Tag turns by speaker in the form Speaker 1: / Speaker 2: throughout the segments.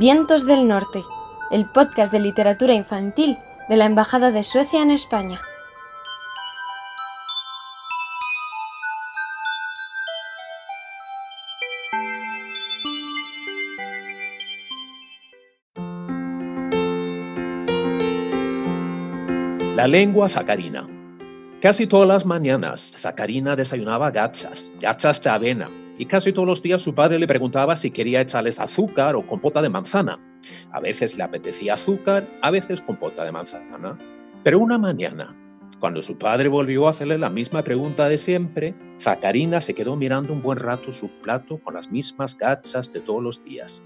Speaker 1: Vientos del Norte, el podcast de literatura infantil de la Embajada de Suecia en España.
Speaker 2: La lengua zacarina. Casi todas las mañanas Zacarina desayunaba gachas, gachas de avena, y casi todos los días su padre le preguntaba si quería echarles azúcar o compota de manzana. A veces le apetecía azúcar, a veces compota de manzana. Pero una mañana, cuando su padre volvió a hacerle la misma pregunta de siempre, Zacarina se quedó mirando un buen rato su plato con las mismas gachas de todos los días.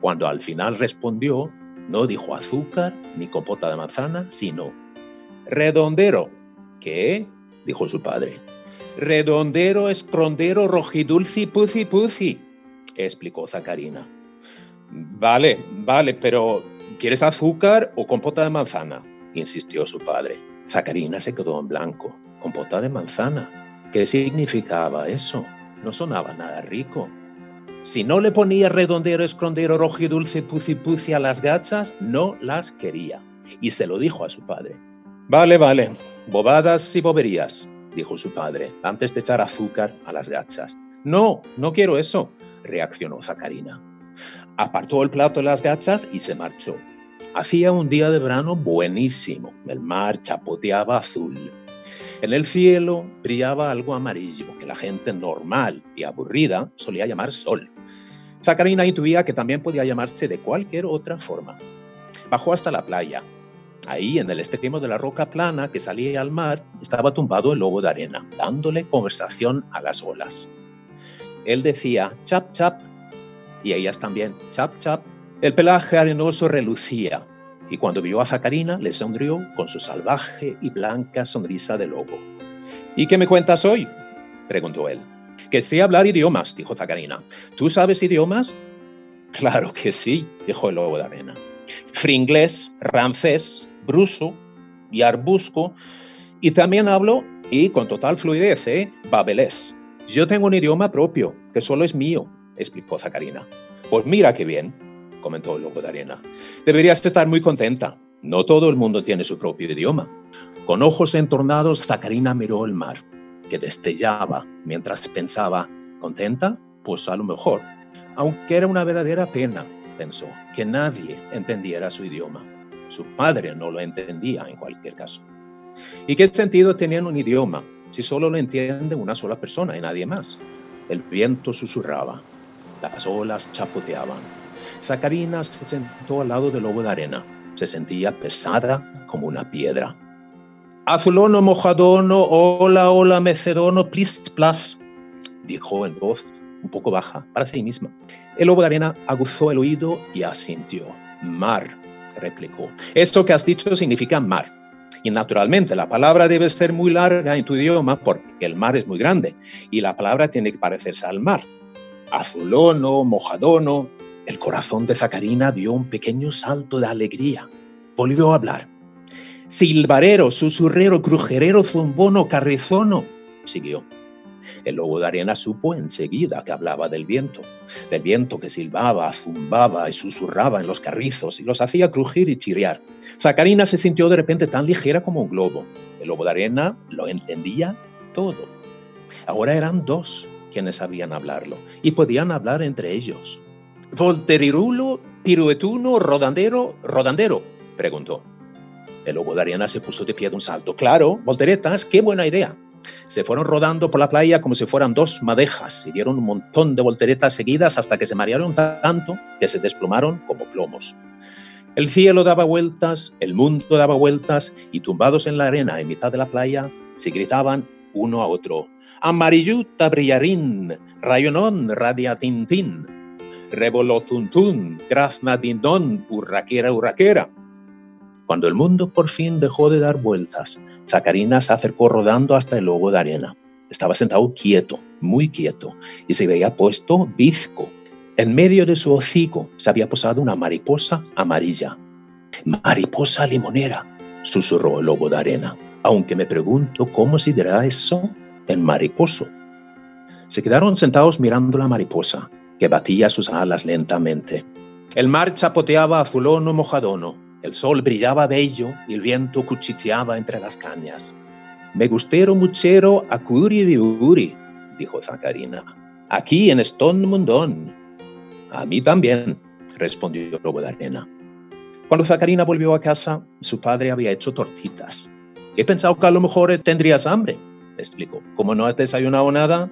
Speaker 2: Cuando al final respondió, no dijo azúcar ni compota de manzana, sino redondero. ¿Qué? dijo su padre redondero, escrondero, rojidulci, puzi, puzi, explicó Zacarina. Vale, vale, pero ¿quieres azúcar o compota de manzana? insistió su padre. Zacarina se quedó en blanco. ¿Compota de manzana? ¿Qué significaba eso? No sonaba nada rico. Si no le ponía redondero, escrondero, rojidulce, puzi, puzi a las gachas, no las quería. Y se lo dijo a su padre. Vale, vale, bobadas y boberías, dijo su padre, antes de echar azúcar a las gachas. No, no quiero eso, reaccionó Zacarina. Apartó el plato de las gachas y se marchó. Hacía un día de verano buenísimo. El mar chapoteaba azul. En el cielo brillaba algo amarillo que la gente normal y aburrida solía llamar sol. Zacarina intuía que también podía llamarse de cualquier otra forma. Bajó hasta la playa, Ahí, en el extremo de la roca plana que salía al mar, estaba tumbado el lobo de arena, dándole conversación a las olas. Él decía chap chap y ellas también chap chap. El pelaje arenoso relucía y cuando vio a Zacarina le sonrió con su salvaje y blanca sonrisa de lobo. ¿Y qué me cuentas hoy? preguntó él. Que sé hablar idiomas, dijo Zacarina. ¿Tú sabes idiomas? Claro que sí, dijo el lobo de arena. Fringlés, rancés, bruso y arbusco, y también hablo, y con total fluidez, ¿eh? babelés. Yo tengo un idioma propio, que solo es mío, explicó Zacarina. Pues mira qué bien, comentó el lobo de arena. Deberías estar muy contenta. No todo el mundo tiene su propio idioma. Con ojos entornados, Zacarina miró el mar, que destellaba mientras pensaba, ¿contenta? Pues a lo mejor. Aunque era una verdadera pena, pensó, que nadie entendiera su idioma. Su padre no lo entendía en cualquier caso. ¿Y qué sentido tenía un idioma si solo lo entiende una sola persona y nadie más? El viento susurraba, las olas chapoteaban. Zacarina se sentó al lado del lobo de arena. Se sentía pesada como una piedra. Azulono, mojadono, hola, hola, mecedono, plis, plas, dijo en voz un poco baja para sí misma. El lobo de arena aguzó el oído y asintió. Mar, replicó. Esto que has dicho significa mar. Y naturalmente la palabra debe ser muy larga en tu idioma porque el mar es muy grande y la palabra tiene que parecerse al mar. Azulono, mojadono. El corazón de Zacarina dio un pequeño salto de alegría. Volvió a hablar. Silbarero, susurrero, crujerero, zumbono, carrizono, siguió. El lobo de arena supo enseguida que hablaba del viento, del viento que silbaba, zumbaba y susurraba en los carrizos y los hacía crujir y chirriar. Zacarina se sintió de repente tan ligera como un globo. El lobo de arena lo entendía todo. Ahora eran dos quienes sabían hablarlo y podían hablar entre ellos. ¿Volterirulo, piruetuno, rodandero, rodandero? preguntó. El lobo de arena se puso de pie de un salto. Claro, volteretas, qué buena idea. Se fueron rodando por la playa como si fueran dos madejas y dieron un montón de volteretas seguidas hasta que se marearon tanto que se desplomaron como plomos. El cielo daba vueltas, el mundo daba vueltas y tumbados en la arena en mitad de la playa se gritaban uno a otro. Amarilluta brillarín, rayonón radiatintín, revolotuntún, grazna dindón, urraquera, urraquera. Cuando el mundo por fin dejó de dar vueltas, Zacarina se acercó rodando hasta el lobo de arena. Estaba sentado quieto, muy quieto, y se veía puesto bizco. En medio de su hocico se había posado una mariposa amarilla. Mariposa limonera, susurró el lobo de arena, aunque me pregunto cómo se dirá eso en mariposo. Se quedaron sentados mirando la mariposa, que batía sus alas lentamente. El mar chapoteaba azulón o mojadono, el sol brillaba bello y el viento cuchicheaba entre las cañas. Me gustero muchero a curi uri, dijo Zacarina. Aquí en Stone Mundón. A mí también, respondió lobo de arena. Cuando Zacarina volvió a casa, su padre había hecho tortitas. He pensado que a lo mejor tendrías hambre, explicó. ¿Cómo no has desayunado nada?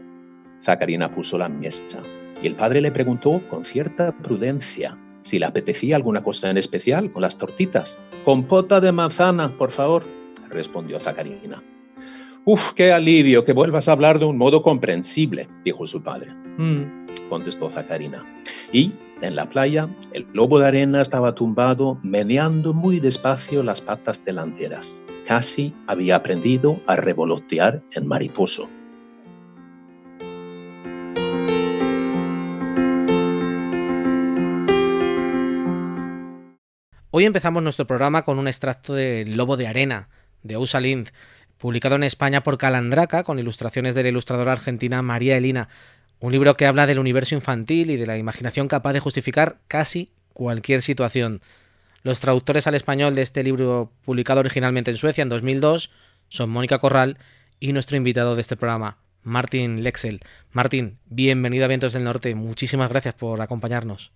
Speaker 2: Zacarina puso la mesa y el padre le preguntó con cierta prudencia si le apetecía alguna cosa en especial con las tortitas. Compota de manzana, por favor, respondió Zacarina. Uf, qué alivio que vuelvas a hablar de un modo comprensible, dijo su padre. Mm, contestó Zacarina. Y en la playa, el lobo de arena estaba tumbado, meneando muy despacio las patas delanteras. Casi había aprendido a revolotear en mariposo.
Speaker 3: Hoy empezamos nuestro programa con un extracto de Lobo de Arena, de Ousa Lind, publicado en España por Calandraca, con ilustraciones de la ilustradora argentina María Elina. Un libro que habla del universo infantil y de la imaginación capaz de justificar casi cualquier situación. Los traductores al español de este libro, publicado originalmente en Suecia en 2002, son Mónica Corral y nuestro invitado de este programa, Martin Lexel. Martín, bienvenido a Vientos del Norte. Muchísimas gracias por acompañarnos.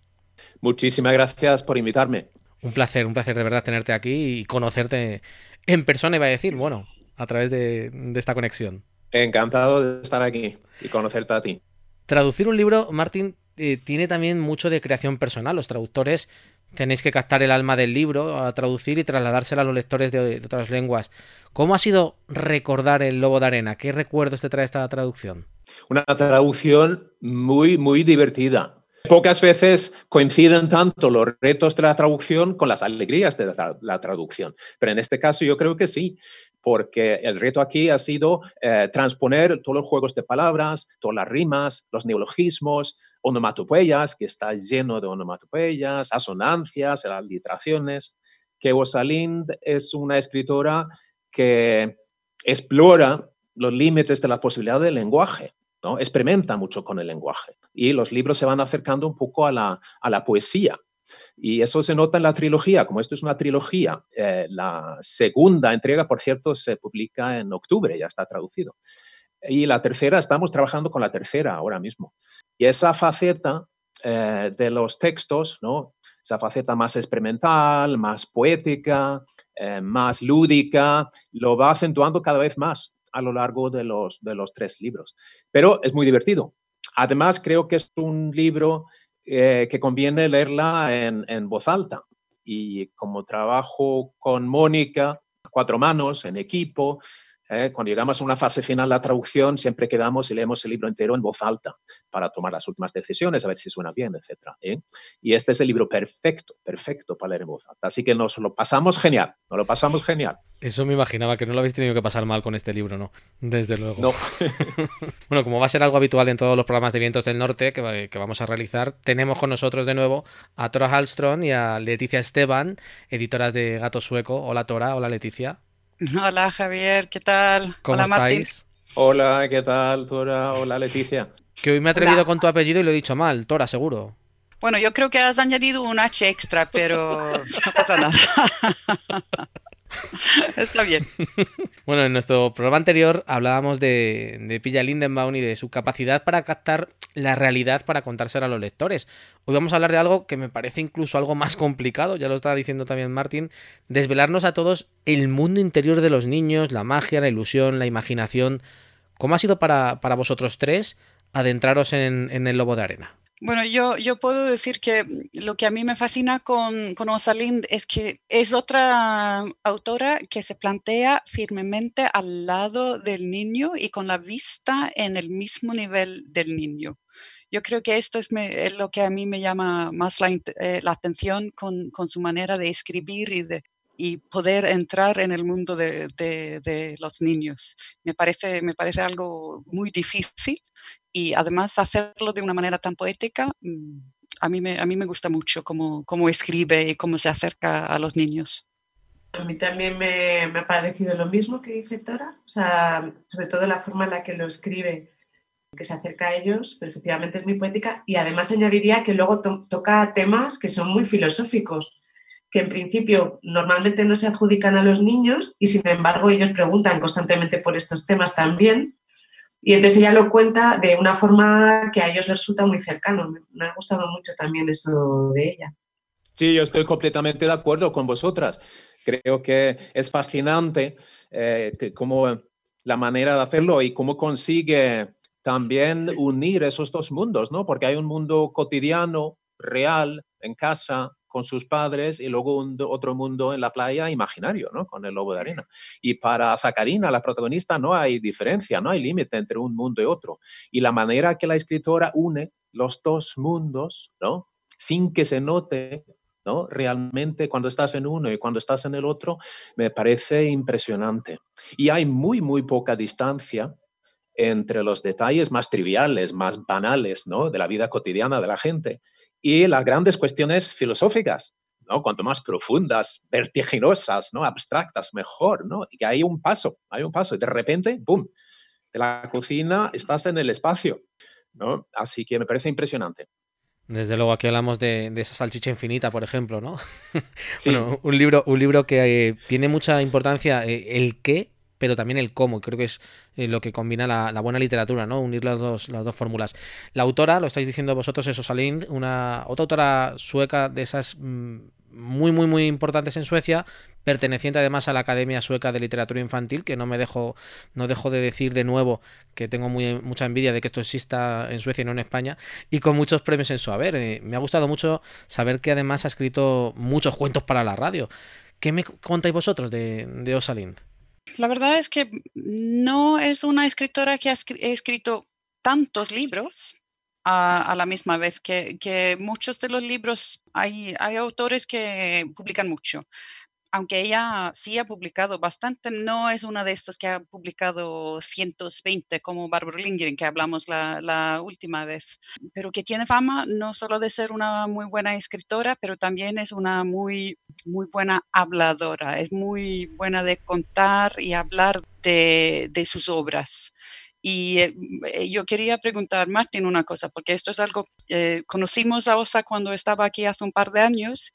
Speaker 2: Muchísimas gracias por invitarme.
Speaker 3: Un placer, un placer de verdad tenerte aquí y conocerte en persona, iba a decir, bueno, a través de, esta conexión.
Speaker 2: Encantado de estar aquí y conocerte a ti.
Speaker 3: Traducir un libro, Martín, eh, tiene también mucho de creación personal. Los traductores tenéis que captar el alma del libro, a traducir y trasladársela a los lectores de, de, otras lenguas. ¿Cómo ha sido recordar el Lobo de Arena? ¿Qué recuerdos te trae esta traducción?
Speaker 2: Una traducción muy, muy divertida. Pocas veces coinciden tanto los retos de la traducción con las alegrías de la, traducción, pero en este caso yo creo que sí, porque el reto aquí ha sido eh, transponer todos los juegos de palabras, todas las rimas, los neologismos, onomatopeyas, que está lleno de onomatopeyas, asonancias, aliteraciones, que Rosalind es una escritora que explora los límites de la posibilidad del lenguaje Experimenta mucho con el lenguaje y los libros se van acercando un poco a la, a la poesía. Y eso se nota en la trilogía, como esto es una trilogía. Eh, la segunda entrega, por cierto, se publica en octubre, ya está traducido. Y la tercera, estamos trabajando con la tercera ahora mismo. Y esa faceta eh, de los textos, ¿no? esa faceta más experimental, más poética, eh, más lúdica, lo va acentuando cada vez más a lo largo de los, de los tres libros. Pero es muy divertido. Además, creo que es un libro eh, que conviene leerla en, en voz alta. Y como trabajo con Mónica, cuatro manos, en equipo, ¿eh? Cuando llegamos a una fase final de la traducción, siempre quedamos y leemos el libro entero en voz alta para tomar las últimas decisiones, a ver si suena bien, etc. ¿eh? Y este es el libro perfecto, perfecto para leer en voz alta. Así que nos lo pasamos genial, nos lo pasamos genial.
Speaker 3: Eso me imaginaba, que no lo habéis tenido que pasar mal con este libro, ¿no? Desde luego.
Speaker 2: No.
Speaker 3: bueno, como va a ser algo habitual en todos los programas de Vientos del Norte que, que vamos a realizar, tenemos con nosotros de nuevo a Tora Hallström y a Leticia Esteban, editoras de Gato Sueco. Hola Tora, hola Leticia.
Speaker 4: Hola Javier, ¿qué tal?
Speaker 3: Hola
Speaker 4: Martín.
Speaker 2: Hola, ¿qué tal, Tora? Hola, Leticia.
Speaker 3: Que hoy me he atrevido con tu apellido y lo he dicho mal, Tora, seguro.
Speaker 4: Bueno, yo creo que has añadido un H extra, pero no pasa nada. Está bien.
Speaker 3: Bueno, en nuestro programa anterior hablábamos de, de Pilla Lindenbaum y de su capacidad para captar la realidad para contársela a los lectores. Hoy vamos a hablar de algo que me parece incluso algo más complicado, ya lo estaba diciendo también Martín, desvelarnos a todos el mundo interior de los niños, la magia, la ilusión, la imaginación. ¿Cómo ha sido para, para vosotros tres adentraros en, en el lobo de arena?
Speaker 4: Bueno, yo, yo puedo decir que lo que a mí me fascina con, con Osalind es que es otra autora que se plantea firmemente al lado del niño y con la vista en el mismo nivel del niño. Yo creo que esto es, lo que a mí me llama más la, eh, la atención con, con, su manera de escribir y de, y poder entrar en el mundo de, los niños. Me parece, me parece algo muy difícil y además hacerlo de una manera tan poética, mm, a mí me, a mí me gusta mucho cómo, cómo escribe y cómo se acerca a los niños.
Speaker 5: A mí también me, me, ha parecido lo mismo que dice Tora, o sea, sobre todo la forma en la que lo escribe. que se acerca a ellos, pero efectivamente es muy poética y además añadiría que luego toca temas que son muy filosóficos, que en principio normalmente no se adjudican a los niños y sin embargo ellos preguntan constantemente por estos temas también. Y entonces ella lo cuenta de una forma que a ellos les resulta muy cercano. Me ha gustado mucho también eso de ella.
Speaker 2: Sí, yo estoy completamente de acuerdo con vosotras. Creo que es fascinante eh, cómo la manera de hacerlo y cómo consigue también unir esos dos mundos, ¿no? Porque hay un mundo cotidiano, real, en casa, con sus padres, y luego un, otro mundo en la playa imaginario, ¿no? Con el lobo de arena. Y para Zacarina, la protagonista, no hay diferencia, no hay límite entre un mundo y otro. Y la manera que la escritora une los dos mundos, ¿no? Sin que se note ¿no? Realmente cuando estás en uno y cuando estás en el otro, me parece impresionante. Y hay muy, muy poca distancia entre los detalles más triviales, más banales, ¿no? De la vida cotidiana de la gente y las grandes cuestiones filosóficas, ¿no? Cuanto más profundas, vertiginosas, ¿no? Abstractas, mejor, ¿no? Y que hay un paso, hay un paso y de repente, ¡pum! De la cocina estás en el espacio, ¿no? Así que me parece impresionante.
Speaker 3: Desde luego, aquí hablamos de, esa salchicha infinita, por ejemplo, ¿no? bueno, un libro, un libro que eh, tiene mucha importancia eh, el qué, pero también el cómo. Creo que es eh, lo que combina la, buena literatura, ¿no? Unir las dos, las dos fórmulas. La autora, lo estáis diciendo vosotros, es Osalind, una otra autora sueca de esas mm, muy, muy, muy importantes en Suecia, perteneciente además a la Academia Sueca de Literatura Infantil, que no me dejo, no dejo de decir de nuevo que tengo mucha envidia de que esto exista en Suecia y no en España, y con muchos premios en su haber. Eh, me ha gustado mucho saber que además ha escrito muchos cuentos para la radio. ¿Qué me contáis vosotros de, de Osalind?
Speaker 4: La verdad es que no es una escritora que ha escrito tantos libros, a, la misma vez que, muchos de los libros, hay, hay autores que publican mucho. Aunque ella sí ha publicado bastante, no es una de estas que ha publicado 120 como Barbara Lindgren, que hablamos la, la última vez, pero que tiene fama no solo de ser una muy buena escritora, pero también es una muy, muy buena habladora, es muy buena de contar y hablar de, de sus obras. Y eh, eh, yo quería preguntar, Martín, una cosa, porque esto es algo, eh, conocimos a Osa cuando estaba aquí hace un par de años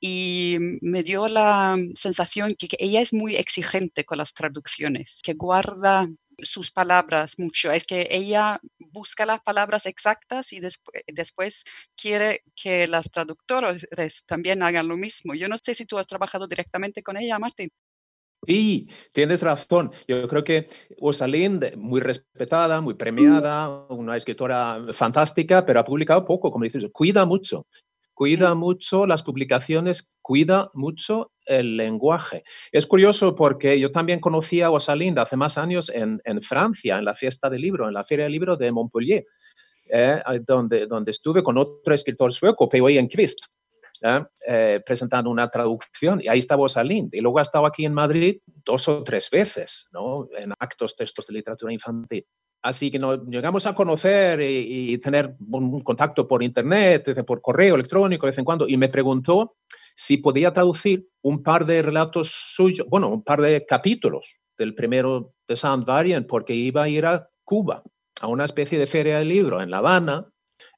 Speaker 4: y me dio la sensación que, ella es muy exigente con las traducciones, que guarda sus palabras mucho. Es que ella busca las palabras exactas y después quiere que las traductores también hagan lo mismo. Yo no sé si tú has trabajado directamente con ella, Martín.
Speaker 2: Sí, tienes razón. Yo creo que Rosalind, muy respetada, muy premiada, una escritora fantástica, pero ha publicado poco, como dices, cuida mucho. Cuida mucho las publicaciones, cuida mucho el lenguaje. Es curioso porque yo también conocí a Rosalind hace más años en, Francia, en la fiesta del libro, en la Feria del Libro de Montpellier, eh, donde, donde estuve con otro escritor sueco, P.O. Enquist. Eh, presentando una traducción y ahí estaba Rosalind. Y luego ha estado aquí en Madrid dos o tres veces, ¿no? En actos, textos de literatura infantil. Así que nos llegamos a conocer y, tener un contacto por internet, por correo electrónico de vez en cuando, y me preguntó si podía traducir un par de relatos suyos, bueno, un par de capítulos del primero de Saint Variant, porque iba a ir a Cuba, a una especie de feria del libro en La Habana,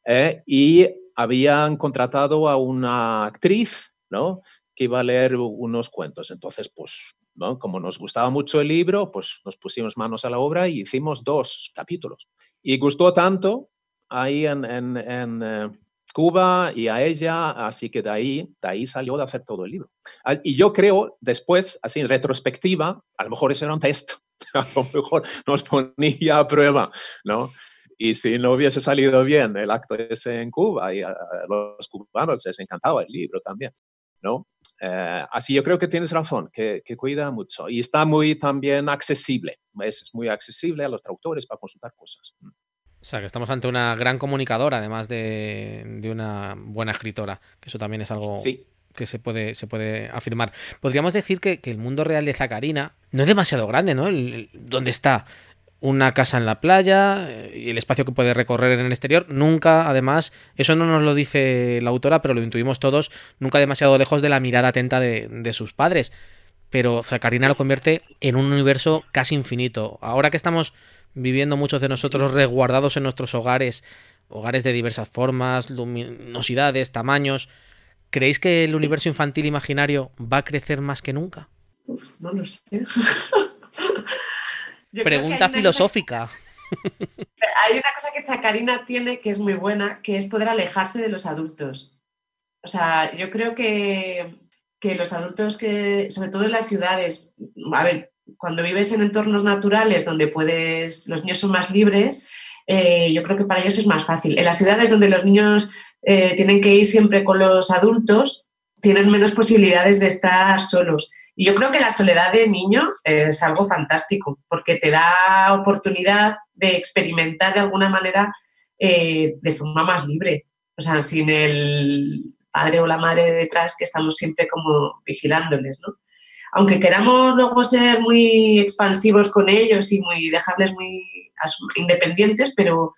Speaker 2: eh, y habían contratado a una actriz, ¿no? Que iba a leer unos cuentos. Entonces, pues, ¿no? Como nos gustaba mucho el libro, pues nos pusimos manos a la obra y hicimos dos capítulos. Y gustó tanto ahí en, en, eh, Cuba y a ella, así que de ahí, de ahí salió de hacer todo el libro. Y yo creo, después, así en retrospectiva, a lo mejor eso era un test, a lo mejor nos ponía a prueba, ¿no? Y si no hubiese salido bien el acto ese en Cuba, y a, los cubanos les encantaba el libro también, ¿no? Eh, así yo creo que tienes razón, que, que, cuida mucho y está muy también accesible, es, muy accesible a los traductores para consultar cosas. Mm.
Speaker 3: O sea, que estamos ante una gran comunicadora, además de, de una buena escritora, que eso también es algo que se puede, se puede afirmar. Podríamos decir que, que, el mundo real de Zacarina no es demasiado grande, ¿no? El, ¿Dónde está? Una casa en la playa eh, y el espacio que puede recorrer en el exterior. Nunca, además, eso no nos lo dice la autora, pero lo intuimos todos, nunca demasiado lejos de la mirada atenta de, sus padres. Pero Zacarina lo convierte en un universo casi infinito. Ahora que estamos viviendo muchos de nosotros resguardados en nuestros hogares, hogares de diversas formas, luminosidades, tamaños. ¿Creéis que el universo infantil imaginario va a crecer más que nunca?
Speaker 5: Uf, no lo sé.
Speaker 3: Pregunta filosófica.
Speaker 5: hay una cosa que Zacarina tiene que es muy buena, que es poder alejarse de los adultos. O sea, yo creo que, los adultos que, sobre todo en las ciudades, a ver, cuando vives en entornos naturales donde puedes, los niños son más libres, eh, yo creo que para ellos es más fácil. En las ciudades donde los niños eh, tienen que ir siempre con los adultos, tienen menos posibilidades de estar solos. Y yo creo que la soledad de niño es algo fantástico, porque te da oportunidad de experimentar de alguna manera eh, de forma más libre. O sea, sin el padre o la madre detrás que estamos siempre como vigilándoles, ¿no? Aunque queramos luego ser muy expansivos con ellos y muy dejarles muy independientes, pero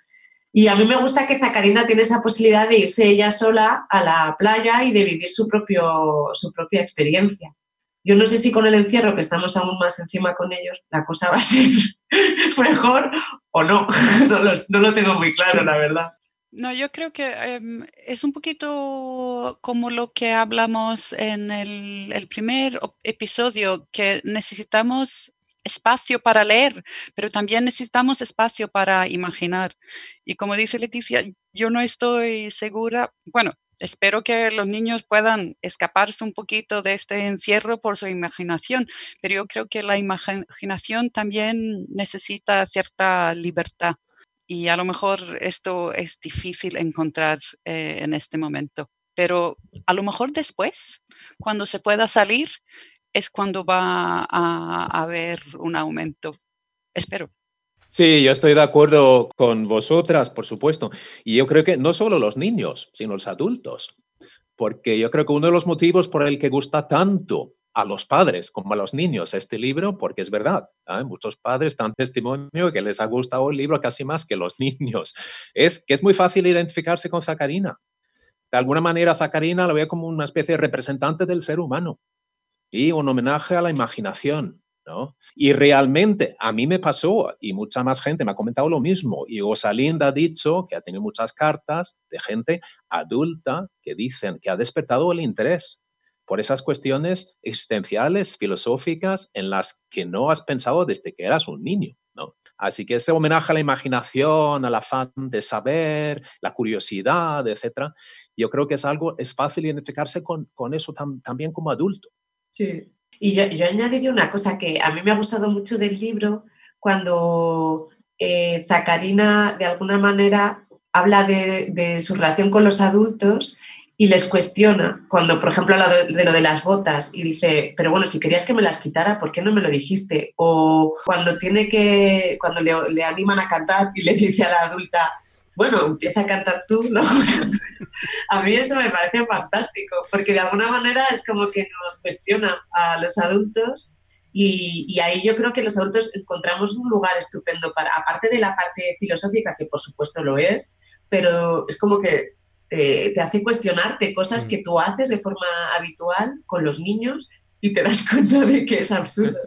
Speaker 5: y a mí me gusta que Zacarina tiene esa posibilidad de irse ella sola a la playa y de vivir su, propio, su propia experiencia. Yo no sé si con el encierro, que estamos aún más encima con ellos, la cosa va a ser mejor o no. no, lo, tengo muy claro, la verdad.
Speaker 4: No, yo creo que em, es un poquito como lo que hablamos en el, el, primer episodio, que necesitamos espacio para leer, pero también necesitamos espacio para imaginar. Y como dice Leticia, yo no estoy segura, bueno, espero que los niños puedan escaparse un poquito de este encierro por su imaginación, pero yo creo que la imaginación también necesita cierta libertad y a lo mejor esto es difícil encontrar eh, en este momento. Pero a lo mejor después, cuando se pueda salir, es cuando va a haber un aumento. Espero.
Speaker 2: Sí, yo estoy de acuerdo con vosotras, por supuesto. Y yo creo que no solo los niños, sino los adultos. Porque yo creo que uno de los motivos por el que gusta tanto a los padres como a los niños este libro, porque es verdad, ¿eh? muchos padres dan testimonio que les ha gustado el libro casi más que los niños, es que es muy fácil identificarse con Zacarina. De alguna manera, Zacarina lo veo como una especie de representante del ser humano y un homenaje a la imaginación. Y realmente a mí me pasó y mucha más gente me ha comentado lo mismo. Y Osalinda ha dicho que ha tenido muchas cartas de gente adulta que dicen que ha despertado el interés por esas cuestiones existenciales, filosóficas, en las que no has pensado desde que eras un niño. ¿no? Así que ese homenaje a la imaginación, al afán de saber, la curiosidad, etcétera, yo creo que es algo, es fácil identificarse con, con eso también como adulto.
Speaker 5: Sí, y yo, añadiría una cosa que a mí me ha gustado mucho del libro cuando eh, Zacarina de alguna manera habla de, su relación con los adultos y les cuestiona, cuando por ejemplo habla de, lo de las botas y dice, pero bueno, si querías que me las quitara, ¿por qué no me lo dijiste? O cuando tiene que, cuando le animan a cantar y le dice a la adulta, bueno, empieza a cantar tú, ¿no? a mí eso me parece fantástico, porque de alguna manera es como que nos cuestiona a los adultos y, ahí yo creo que los adultos encontramos un lugar estupendo para, aparte de la parte filosófica, que por supuesto lo es, pero es como que te, hace cuestionarte cosas mm. que tú haces de forma habitual con los niños y te das cuenta de que es absurdo.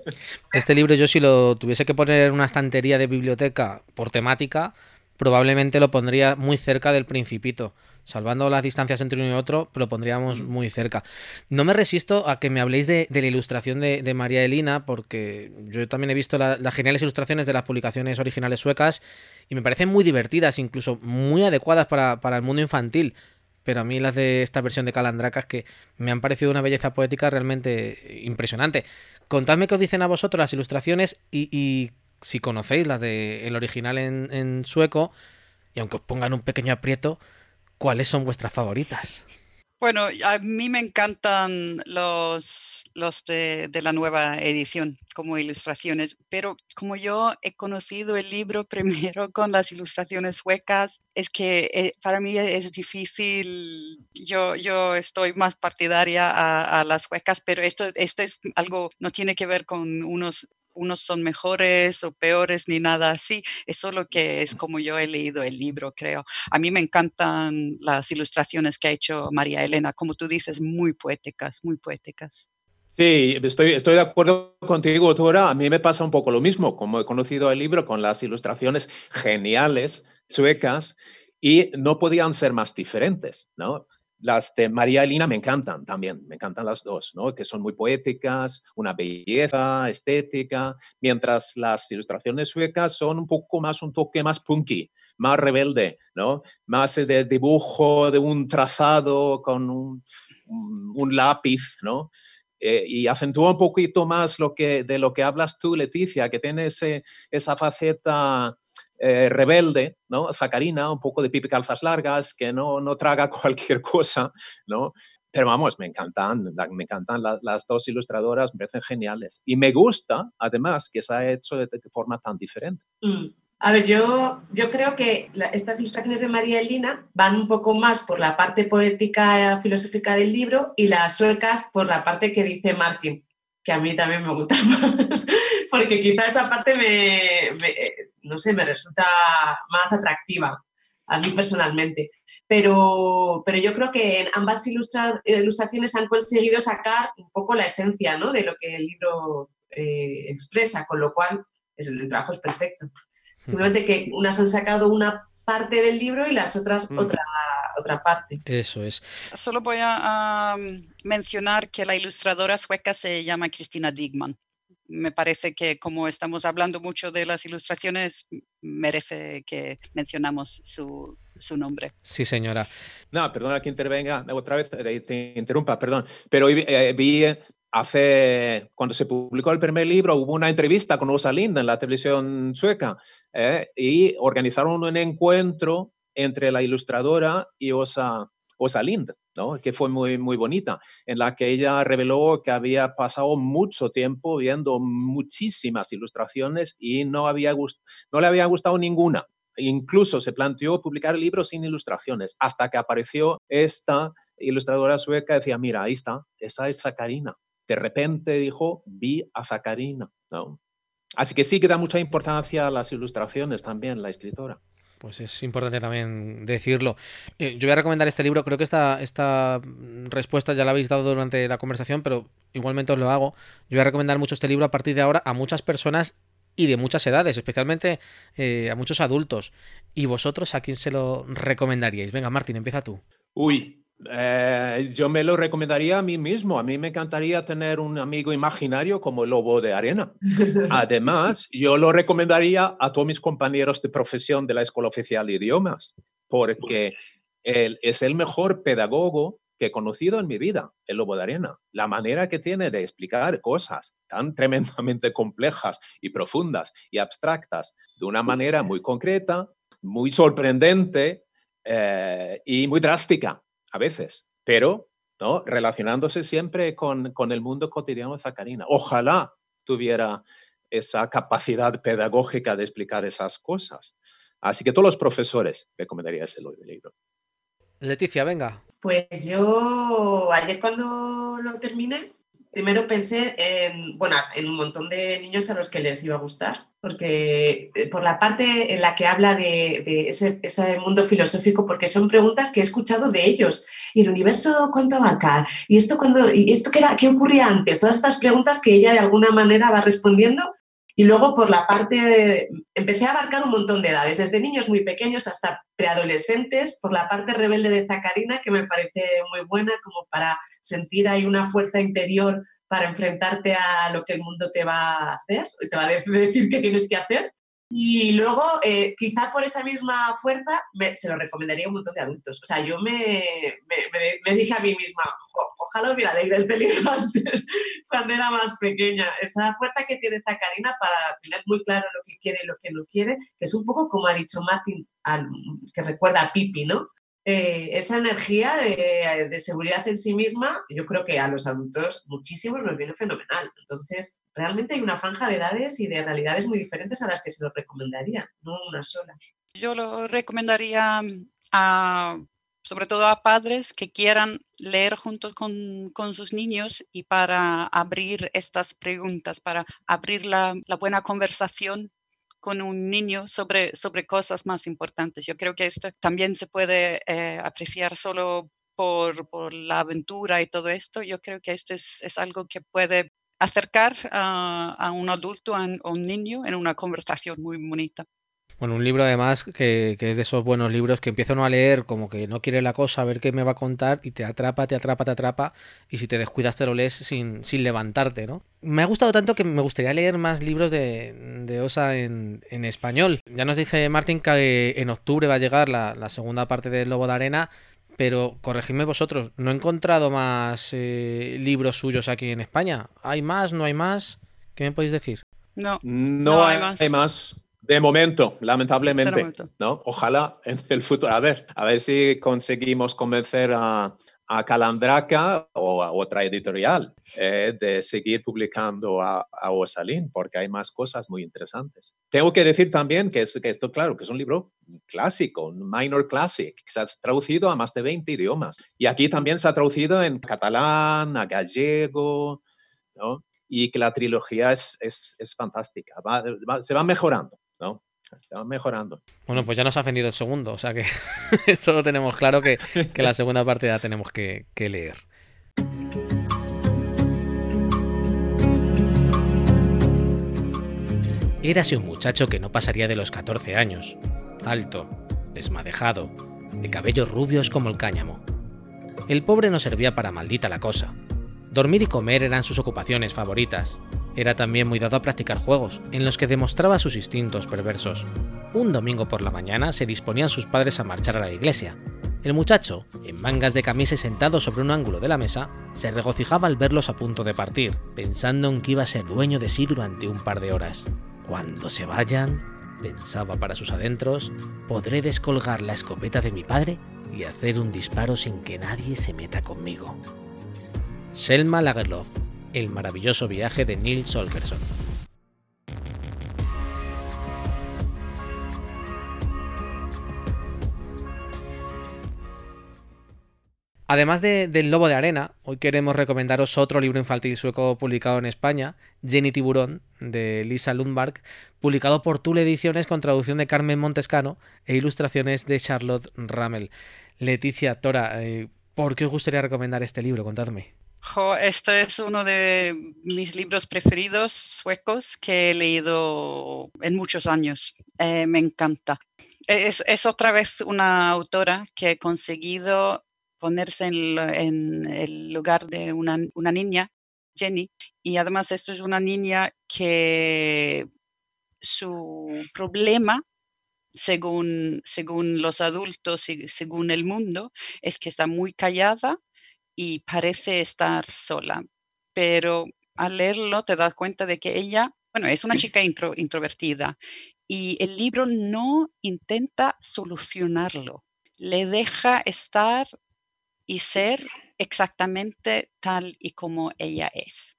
Speaker 3: Este libro yo si lo tuviese que poner en una estantería de biblioteca por temática, probablemente lo pondría muy cerca del Principito. Salvando las distancias entre uno y otro, lo pondríamos mm. muy cerca. No me resisto a que me habléis de, la ilustración de, María Elina, porque yo también he visto las geniales ilustraciones de las publicaciones originales suecas y me parecen muy divertidas, incluso muy adecuadas para, el mundo infantil. Pero a mí las de esta versión de Calandracas que me han parecido una belleza poética realmente impresionante. Contadme qué os dicen a vosotros las ilustraciones y, y si conocéis la del el original en, sueco, y aunque os pongan un pequeño aprieto, ¿cuáles son vuestras favoritas?
Speaker 4: Bueno, a mí me encantan los, los de, la nueva edición como ilustraciones, pero como yo he conocido el libro primero con las ilustraciones suecas, es que eh, para mí es difícil, yo, yo estoy más partidaria a, a las suecas, pero esto, esto es algo, no tiene que ver con unos unos son mejores o peores ni nada así. Eso es lo que es como yo he leído el libro, creo. A mí me encantan las ilustraciones que ha hecho María Elena, como tú dices, muy poéticas, muy poéticas.
Speaker 2: Sí, estoy, estoy de acuerdo contigo, doctora. A mí me pasa un poco lo mismo, como he conocido el libro con las ilustraciones geniales suecas y no podían ser más diferentes, ¿no? Las de María Elina me encantan también, me encantan las dos, ¿no? que son muy poéticas, una belleza estética, mientras las ilustraciones suecas son un poco más, un toque más punky, más rebelde, ¿no? más de dibujo de un trazado con un, un lápiz, ¿no? Eh, y acentúa un poquito más lo que, de lo que hablas tú, Leticia, que tiene ese, esa faceta eh, rebelde, ¿no? Zacarina, un poco de pipi calzas largas, que no, no traga cualquier cosa, ¿no? Pero vamos, me encantan, me encantan las dos ilustradoras, me parecen geniales. Y me gusta, además, que se ha hecho de, forma tan diferente.
Speaker 5: Mm. A ver, yo, yo creo que estas ilustraciones de María Elina van un poco más por la parte poética, filosófica del libro y las suecas por la parte que dice Martin, que a mí también me gusta más, porque quizá esa parte me, no sé, me resulta más atractiva a mí personalmente. Pero, pero yo creo que en ambas ilustraciones han conseguido sacar un poco la esencia ¿no? de lo que el libro eh, expresa, con lo cual es, el trabajo es perfecto. Simplemente que unas han sacado una parte del libro y las otras mm. otra, otra parte.
Speaker 3: Eso es.
Speaker 4: Solo voy a, mencionar que la ilustradora sueca se llama Cristina Digman. Me parece que como estamos hablando mucho de las ilustraciones, merece que mencionamos su, su nombre.
Speaker 3: Sí, señora.
Speaker 2: No, perdona que intervenga, otra vez eh, te interrumpa, perdón, pero eh, vi hace, cuando se publicó el primer libro, hubo una entrevista con Osa Linda en la televisión sueca ¿eh? y organizaron un encuentro entre la ilustradora y Osa, Osa Lind, ¿no? que fue muy, muy bonita, en la que ella reveló que había pasado mucho tiempo viendo muchísimas ilustraciones y no, había no le había gustado ninguna. Incluso se planteó publicar libros sin ilustraciones, hasta que apareció esta ilustradora sueca decía, mira, ahí está, esa es Zacarina de repente dijo, vi a Zacarina. ¿no? Así que sí que da mucha importancia a las ilustraciones también, la escritora.
Speaker 3: Pues es importante también decirlo. Eh, yo voy a recomendar este libro, creo que esta, esta respuesta ya la habéis dado durante la conversación, pero igualmente os lo hago. Yo voy a recomendar mucho este libro a partir de ahora a muchas personas y de muchas edades, especialmente eh, a muchos adultos. ¿Y vosotros a quién se lo recomendaríais? Venga, Martín, empieza tú.
Speaker 2: Uy, eh, yo me lo recomendaría a mí mismo. A mí me encantaría tener un amigo imaginario como el lobo de arena. Además, yo lo recomendaría a todos mis compañeros de profesión de la Escuela Oficial de Idiomas, porque él es el mejor pedagogo que he conocido en mi vida, el lobo de arena. La manera que tiene de explicar cosas tan tremendamente complejas y profundas y abstractas de una manera muy concreta, muy sorprendente eh, y muy drástica a veces, pero ¿no? relacionándose siempre con, el mundo cotidiano de Zacarina. Ojalá tuviera esa capacidad pedagógica de explicar esas cosas. Así que todos los profesores recomendaría ese libro.
Speaker 3: Leticia, venga.
Speaker 5: Pues yo ayer cuando lo terminé primero pensé en, bueno, en un montón de niños a los que les iba a gustar, porque eh, por la parte en la que habla de, ese, mundo filosófico, porque son preguntas que he escuchado de ellos. ¿Y el universo cuánto abarca? ¿Y esto, cuando, y esto qué, era, qué ocurría antes? Todas estas preguntas que ella de alguna manera va respondiendo y luego por la parte, empecé a abarcar un montón de edades, desde niños muy pequeños hasta preadolescentes, por la parte rebelde de Zacarina, que me parece muy buena como para sentir ahí una fuerza interior para enfrentarte a lo que el mundo te va a hacer, te va a decir qué tienes que hacer. Y luego, eh, quizá por esa misma fuerza, se lo recomendaría a un montón de adultos. O sea, yo me, me, dije a mí misma, ojalá hubiera leído este libro antes, cuando era más pequeña. Esa fuerza que tiene Zacarina para tener muy claro lo que quiere y lo que no quiere, que es un poco como ha dicho Martin, que recuerda a Pipi, ¿no? Eh, esa energía de, seguridad en sí misma, yo creo que a los adultos muchísimos nos viene fenomenal. Entonces, realmente hay una franja de edades y de realidades muy diferentes a las que se lo recomendaría, no una sola.
Speaker 4: Yo lo recomendaría a, sobre todo a padres que quieran leer juntos con, sus niños y para abrir estas preguntas, para abrir la buena conversación con un niño sobre, sobre cosas más importantes. Yo creo que esto también se puede eh, apreciar solo por, por, la aventura y todo esto, yo creo que este es, es algo que puede acercar a, a un adulto, a un niño en una conversación muy bonita.
Speaker 3: Bueno, un libro además que, que, es de esos buenos libros que empieza uno a leer como que no quiere la cosa, a ver qué me va a contar y te atrapa, te atrapa, te atrapa y si te descuidas te lo lees sin, sin levantarte, ¿no? Me ha gustado tanto que me gustaría leer más libros de, de Osa en, en, español. Ya nos dice Martín que en octubre va a llegar la, la segunda parte del Lobo de Arena, pero corregidme vosotros, no he encontrado más eh, libros suyos aquí en España. ¿Hay más? ¿No hay más? ¿Qué me podéis decir?
Speaker 4: No,
Speaker 2: no, no hay, hay, más. hay, más. De momento, lamentablemente,
Speaker 4: De momento.
Speaker 2: ¿no? Ojalá en el futuro, a ver, a ver si conseguimos convencer a, a Calandraca o a otra editorial eh, de seguir publicando a, a, Osalín, porque hay más cosas muy interesantes. Tengo que decir también que, es, que esto, claro, que es un libro clásico, un minor classic, que se ha traducido a más de 20 idiomas. Y aquí también se ha traducido en catalán, a gallego, ¿no? Y que la trilogía es, es, es fantástica, va, va, se va mejorando. ¿No? Va mejorando.
Speaker 3: Bueno, pues ya nos ha ofendido el segundo, o sea que esto lo tenemos claro que, que, la segunda parte ya tenemos que, que leer. Érase un muchacho que no pasaría de los 14 años, alto, desmadejado, de cabellos rubios como el cáñamo. El pobre no servía para maldita la cosa. Dormir y comer eran sus ocupaciones favoritas, era también muy dado a practicar juegos, en los que demostraba sus instintos perversos. Un domingo por la mañana se disponían sus padres a marchar a la iglesia. El muchacho, en mangas de camisa y sentado sobre un ángulo de la mesa, se regocijaba al verlos a punto de partir, pensando en que iba a ser dueño de sí durante un par de horas. Cuando se vayan, pensaba para sus adentros, podré descolgar la escopeta de mi padre y hacer un disparo sin que nadie se meta conmigo. Selma Lagerlof, el maravilloso viaje de Nils Holgersson. Además de, del Lobo de Arena, hoy queremos recomendaros otro libro infantil sueco publicado en España, Jenny Tiburón, de Lisa Lundmark, publicado por Tule Ediciones con traducción de Carmen Montescano e ilustraciones de Charlotte Rammel. Leticia, Tora, eh, ¿por qué os gustaría recomendar este libro? Contadme.
Speaker 4: Jo, este es uno de mis libros preferidos suecos que he leído en muchos años. Eh, me encanta. Es, es, otra vez una autora que ha conseguido ponerse en, en el lugar de una, una, niña, Jenny, y además esto es una niña que su problema según, según los adultos y según el mundo, es que está muy callada y parece estar sola, pero al leerlo te das cuenta de que ella, bueno, es una chica intro, introvertida y el libro no intenta solucionarlo, le deja estar y ser exactamente tal y como ella es.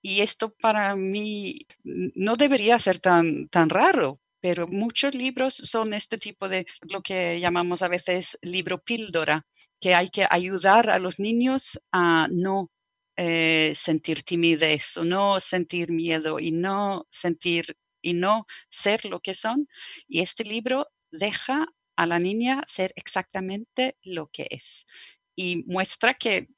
Speaker 4: Y esto para mí no debería ser tan, tan raro, pero muchos libros son este tipo de lo que llamamos a veces libro píldora, que hay que ayudar a los niños a no eh, sentir timidez o no sentir miedo y no sentir y no ser lo que son. Y este libro deja a la niña ser exactamente lo que es y muestra que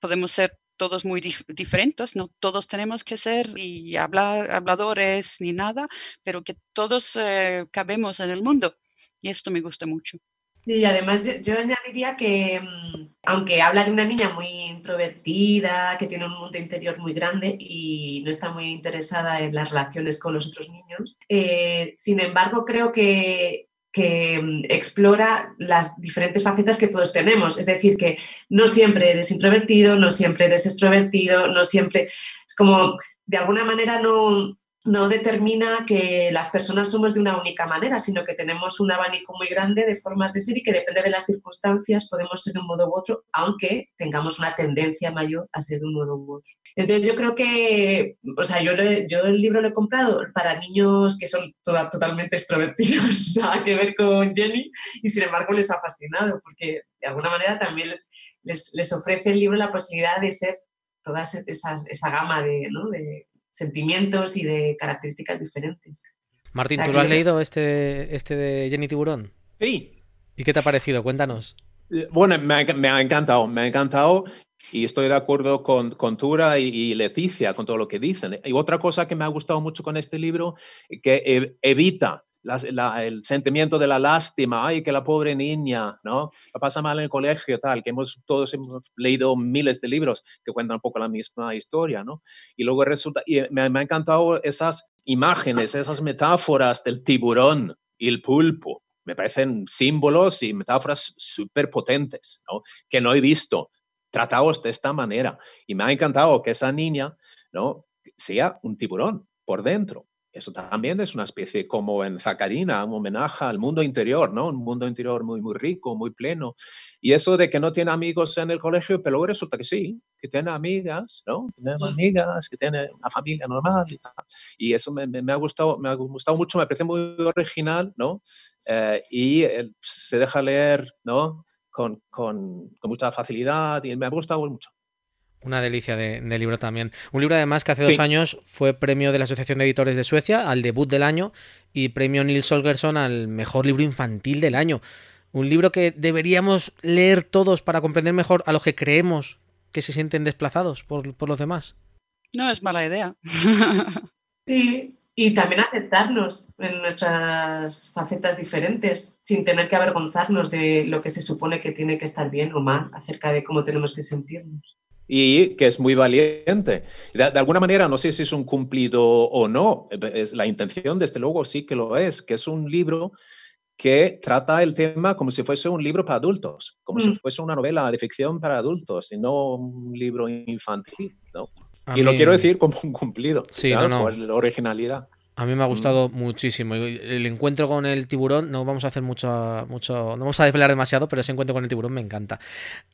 Speaker 4: podemos ser todos muy dif diferentes, no todos tenemos que ser y hablar, habladores ni nada, pero que todos eh, cabemos en el mundo. Y esto me gusta mucho.
Speaker 5: Y además yo, yo, añadiría que, aunque habla de una niña muy introvertida, que tiene un mundo interior muy grande y no está muy interesada en las relaciones con los otros niños, eh, sin embargo creo que que mm, explora las diferentes facetas que todos tenemos. Es decir, que no siempre eres introvertido, no siempre eres extrovertido, no siempre... Es como, de alguna manera, no, no determina que las personas somos de una única manera, sino que tenemos un abanico muy grande de formas de ser y que depende de las circunstancias podemos ser de un modo u otro, aunque tengamos una tendencia mayor a ser de un modo u otro. Entonces yo creo que, o sea, yo, yo el libro lo he comprado para niños que son toda, totalmente extrovertidos, nada que ver con Jenny, y sin embargo les ha fascinado, porque de alguna manera también les, les ofrece el libro la posibilidad de ser toda esa, esa gama de, ¿no? de sentimientos y de características diferentes.
Speaker 3: Martín, ¿tú lo has leído este, este de Jenny Tiburón?
Speaker 2: Sí.
Speaker 3: ¿Y qué te ha parecido? Cuéntanos.
Speaker 2: Eh, bueno, me ha, encantado, me ha encantado y estoy de acuerdo con, con Tura y, Leticia con todo lo que dicen. Y otra cosa que me ha gustado mucho con este libro, que el sentimiento de la lástima, ay, que la pobre niña, ¿no? Pasa mal en el colegio, tal, que hemos todos hemos leído miles de libros que cuentan un poco la misma historia, ¿no? Y luego resulta, y me, me ha encantado esas imágenes, esas metáforas del tiburón y el pulpo. Me parecen símbolos y metáforas súper potentes, ¿no? Que no he visto tratados de esta manera. Y me ha encantado que esa niña, ¿no? Sea un tiburón por dentro. Eso también es una especie como en Zacarina, un homenaje al mundo interior, ¿no? Un mundo interior muy, muy rico, muy pleno. Y eso de que no tiene amigos en el colegio, pero luego resulta que sí, que tiene amigas, ¿no? Tiene amigas, que tiene una familia normal y tal. Y eso me, me, ha gustado, me ha gustado mucho, me parece muy original, ¿no? Eh, y se deja leer, ¿no? Con, con, con mucha facilidad y me ha gustado mucho.
Speaker 3: Una delicia de, libro también. Un libro además que hace dos años fue premio de la Asociación de Editores de Suecia al debut del año y premio Nils Holgersson al mejor libro infantil del año. Un libro que deberíamos leer todos para comprender mejor a los que creemos que se sienten desplazados por, por los demás.
Speaker 4: No es mala idea.
Speaker 5: sí, y también aceptarnos en nuestras facetas diferentes, sin tener que avergonzarnos de lo que se supone que tiene que estar bien o mal acerca de cómo tenemos que sentirnos
Speaker 2: y que es muy valiente. De, alguna manera, no sé si es un cumplido o no, es, la intención desde luego sí que lo es, que es un libro que trata el tema como si fuese un libro para adultos, como si mm. fuese una novela de ficción para adultos y no un libro infantil. ¿no? y lo quiero decir como un cumplido,
Speaker 3: sí, no, no.
Speaker 2: por la originalidad.
Speaker 3: A mí me ha gustado mm. muchísimo. El encuentro con el tiburón, no vamos a hacer mucho, mucho, no vamos a desvelar demasiado, pero ese encuentro con el tiburón me encanta.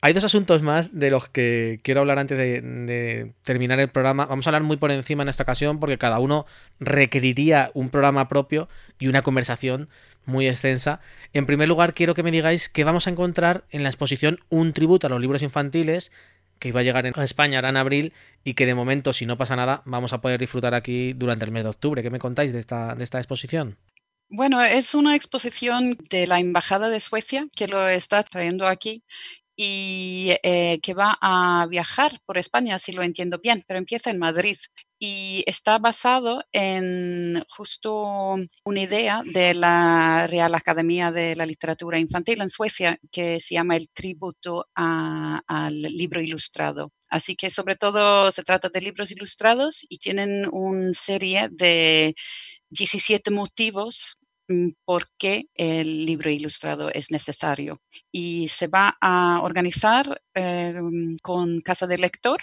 Speaker 3: Hay dos asuntos más de los que quiero hablar antes de, terminar el programa. Vamos a hablar muy por encima en esta ocasión, porque cada uno requeriría un programa propio y una conversación muy extensa. En primer lugar, quiero que me digáis qué vamos a encontrar en la exposición Un tributo a los libros infantiles que iba a llegar a España ahora en abril y que de momento, si no pasa nada, vamos a poder disfrutar aquí durante el mes de octubre. ¿Qué me contáis de esta, de esta exposición?
Speaker 4: Bueno, es una exposición de la Embajada de Suecia que lo está trayendo aquí y eh, que va a viajar por España, si lo entiendo bien, pero empieza en Madrid y está basado en justo una idea de la Real Academia de la Literatura Infantil en Suecia que se llama el tributo al libro ilustrado. Así que sobre todo se trata de libros ilustrados y tienen una serie de 17 motivos por qué el libro ilustrado es necesario. Y se va a organizar em, con Casa del Lector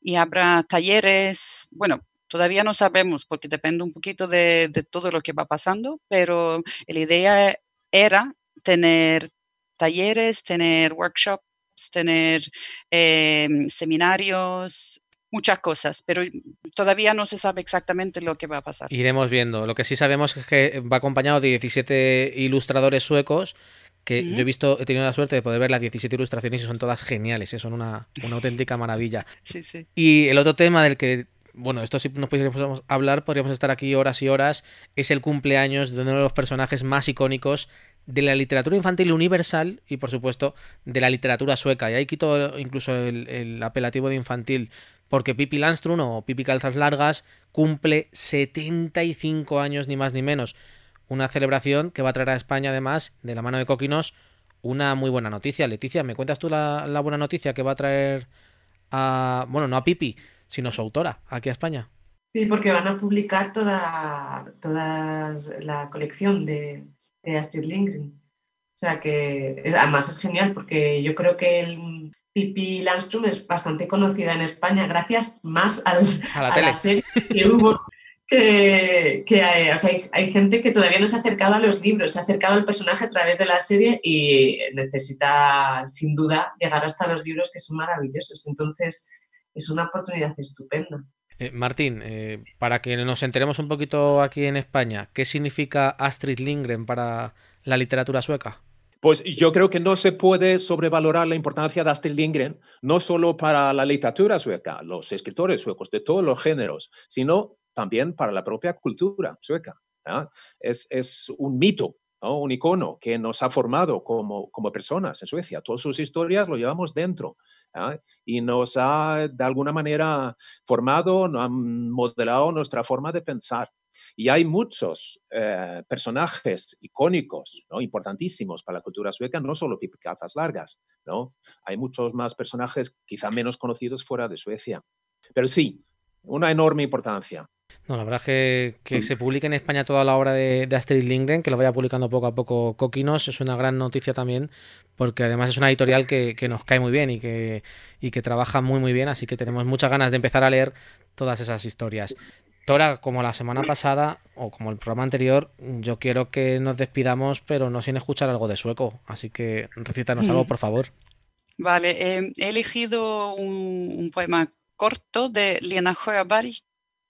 Speaker 4: y habrá talleres, bueno, todavía no sabemos porque depende un poquito de, todo lo que va pasando, pero la idea era tener talleres, tener workshops, tener em, seminarios, muchas cosas, pero todavía no se sabe exactamente lo que va a pasar.
Speaker 3: Iremos viendo. Lo que sí sabemos es que va acompañado de 17 ilustradores suecos que yo he visto, he tenido la suerte de poder ver las 17 ilustraciones y son todas geniales, ¿eh? son una, auténtica maravilla.
Speaker 4: Sí, sí.
Speaker 3: Y el otro tema del que, bueno, esto sí nos podríamos hablar, podríamos estar aquí horas y horas, es el cumpleaños de uno de los personajes más icónicos de la literatura infantil universal y por supuesto de la literatura sueca. Y ahí quito incluso el, el apelativo de infantil porque Pipi Landström o Pipi Calzas Largas cumple 75 años ni más ni menos. Una celebración que va a traer a España además, de la mano de Coquinos, una muy buena noticia. Leticia, ¿me cuentas tú la, buena noticia que va a traer a, bueno, no a Pipi, sino a su autora aquí a España?
Speaker 5: Sí, porque van a publicar toda, toda la colección de, de Astrid Lindgren. O sea que además es genial porque yo creo que el, Pipi Landstrom es bastante conocida en España gracias más a, la, serie que hubo. Que, hay, hay, gente que todavía no se ha acercado a los libros, se ha acercado al personaje a través de la serie y necesita, sin duda, llegar hasta los libros que son maravillosos. Entonces, es una oportunidad estupenda.
Speaker 3: Eh, Martín, eh, para que nos enteremos un poquito aquí en España, ¿qué significa Astrid Lindgren para la literatura sueca?
Speaker 2: Pues yo creo que no se puede sobrevalorar la importancia de Astrid Lindgren, no solo para la literatura sueca, los escritores suecos de todos los géneros, sino también para la propia cultura sueca. Es, es, un mito un icono que nos ha formado como, como personas en Suecia. Todas sus historias lo llevamos dentro. y nos ha de alguna manera formado, nos han modelado nuestra forma de pensar. Y hay muchos eh, personajes icónicos, ¿no? importantísimos para la cultura sueca, no solo Cazas Largas, ¿no? hay muchos más personajes quizá menos conocidos fuera de Suecia. Pero sí, una enorme importancia.
Speaker 3: No, la verdad es que, se publique en España toda la obra de, Astrid Lindgren, que lo vaya publicando poco a poco Coquinos, es una gran noticia también, porque además es una editorial que, nos cae muy bien y que, y que trabaja muy muy bien, así que tenemos muchas ganas de empezar a leer todas esas historias. Tora, como la semana pasada o como el programa anterior, yo quiero que nos despidamos, pero no sin escuchar algo de sueco, así que recítanos algo, por favor.
Speaker 4: Vale, eh, he elegido un, poema corto de Lena Sjöberg,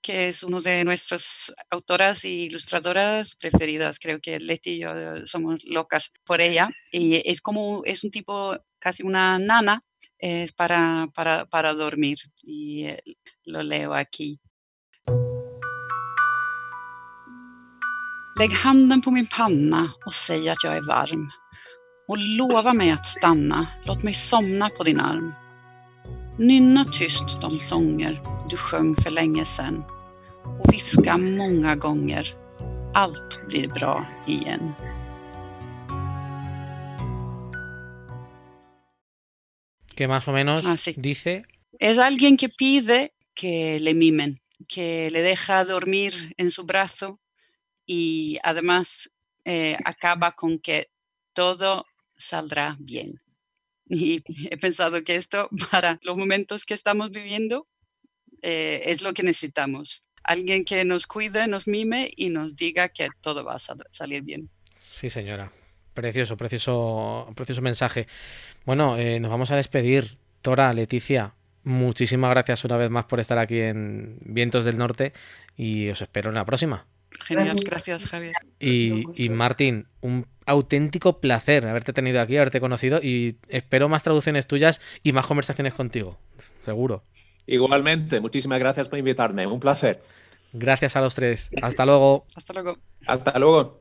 Speaker 4: que es uno de nuestras autoras e ilustradoras preferidas. Creo que Leti y yo eh, somos locas por ella. Y es como, es un tipo, casi una nana, es para, para, para dormir. Y eh, lo leo aquí. Lägg handen på min panna och säg att jag är varm. Och lova mig att stanna, låt mig somna på din arm. Nynna tyst de sånger du sjöng för länge sen och viska många gånger allt blir bra igen.
Speaker 3: Que más o menos ah, sí. dice.
Speaker 4: Es alguien que pide que le mimen, que le deja dormir en su brazo y además eh, acaba con que todo saldrá bien. Y he pensado que esto para los momentos que estamos viviendo eh, es lo que necesitamos alguien que nos cuide, nos mime y nos diga que todo va a salir bien.
Speaker 3: Sí, señora. Precioso, precioso, precioso mensaje. Bueno, eh, nos vamos a despedir. Tora, Leticia, muchísimas gracias una vez más por estar aquí en Vientos del Norte y os espero en la próxima.
Speaker 4: Genial, gracias Javier.
Speaker 3: Y, y Martín, un auténtico placer haberte tenido aquí, haberte conocido y espero más traducciones tuyas y más conversaciones contigo, seguro.
Speaker 2: Igualmente, muchísimas gracias por invitarme. Un placer.
Speaker 3: Gracias a los tres. Hasta luego.
Speaker 4: Hasta luego.
Speaker 2: Hasta luego.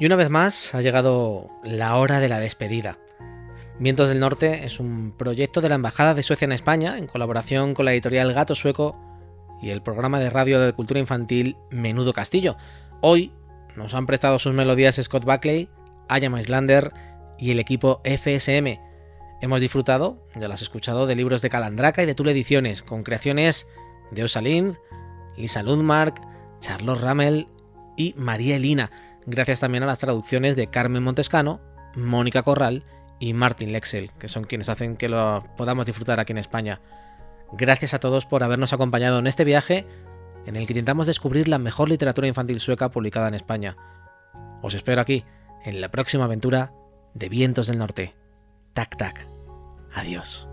Speaker 3: Y una vez más ha llegado la hora de la despedida. Vientos del Norte es un proyecto de la Embajada de Suecia en España en colaboración con la editorial Gato Sueco y el programa de radio de cultura infantil Menudo Castillo. Hoy nos han prestado sus melodías Scott Buckley, Ayam Islander y el equipo FSM. Hemos disfrutado, ya lo has escuchado, de libros de Calandraca y de Tule Ediciones, con creaciones de Osalín, Lisa Ludmark, Charlos Ramel y María Elina, gracias también a las traducciones de Carmen Montescano, Mónica Corral y Martin Lexel, que son quienes hacen que lo podamos disfrutar aquí en España. Gracias a todos por habernos acompañado en este viaje en el que intentamos descubrir la mejor literatura infantil sueca publicada en España. Os espero aquí, en la próxima aventura de Vientos del Norte. Tac, tac. Adiós.